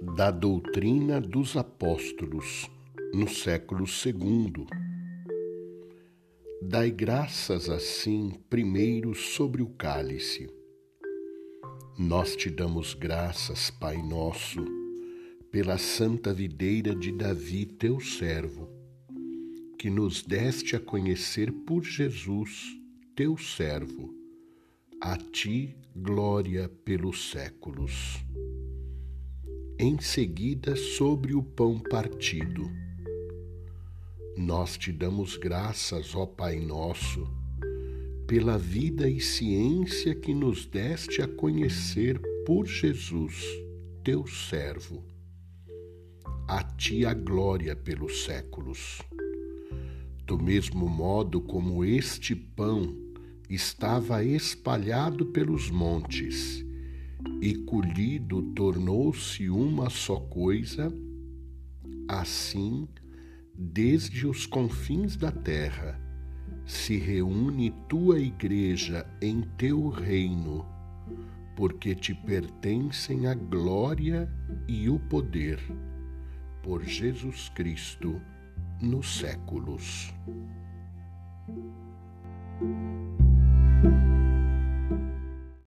da doutrina dos apóstolos no século II. Dai graças assim primeiro sobre o cálice. Nós te damos graças, Pai nosso, pela santa videira de Davi, teu servo, que nos deste a conhecer por Jesus, teu servo. A ti glória pelos séculos em seguida sobre o pão partido. Nós te damos graças, ó Pai nosso, pela vida e ciência que nos deste a conhecer por Jesus, teu servo. A ti a glória pelos séculos. Do mesmo modo como este pão estava espalhado pelos montes, e colhido tornou-se uma só coisa, assim, desde os confins da terra, se reúne tua igreja em teu reino, porque te pertencem a glória e o poder, por Jesus Cristo, nos séculos.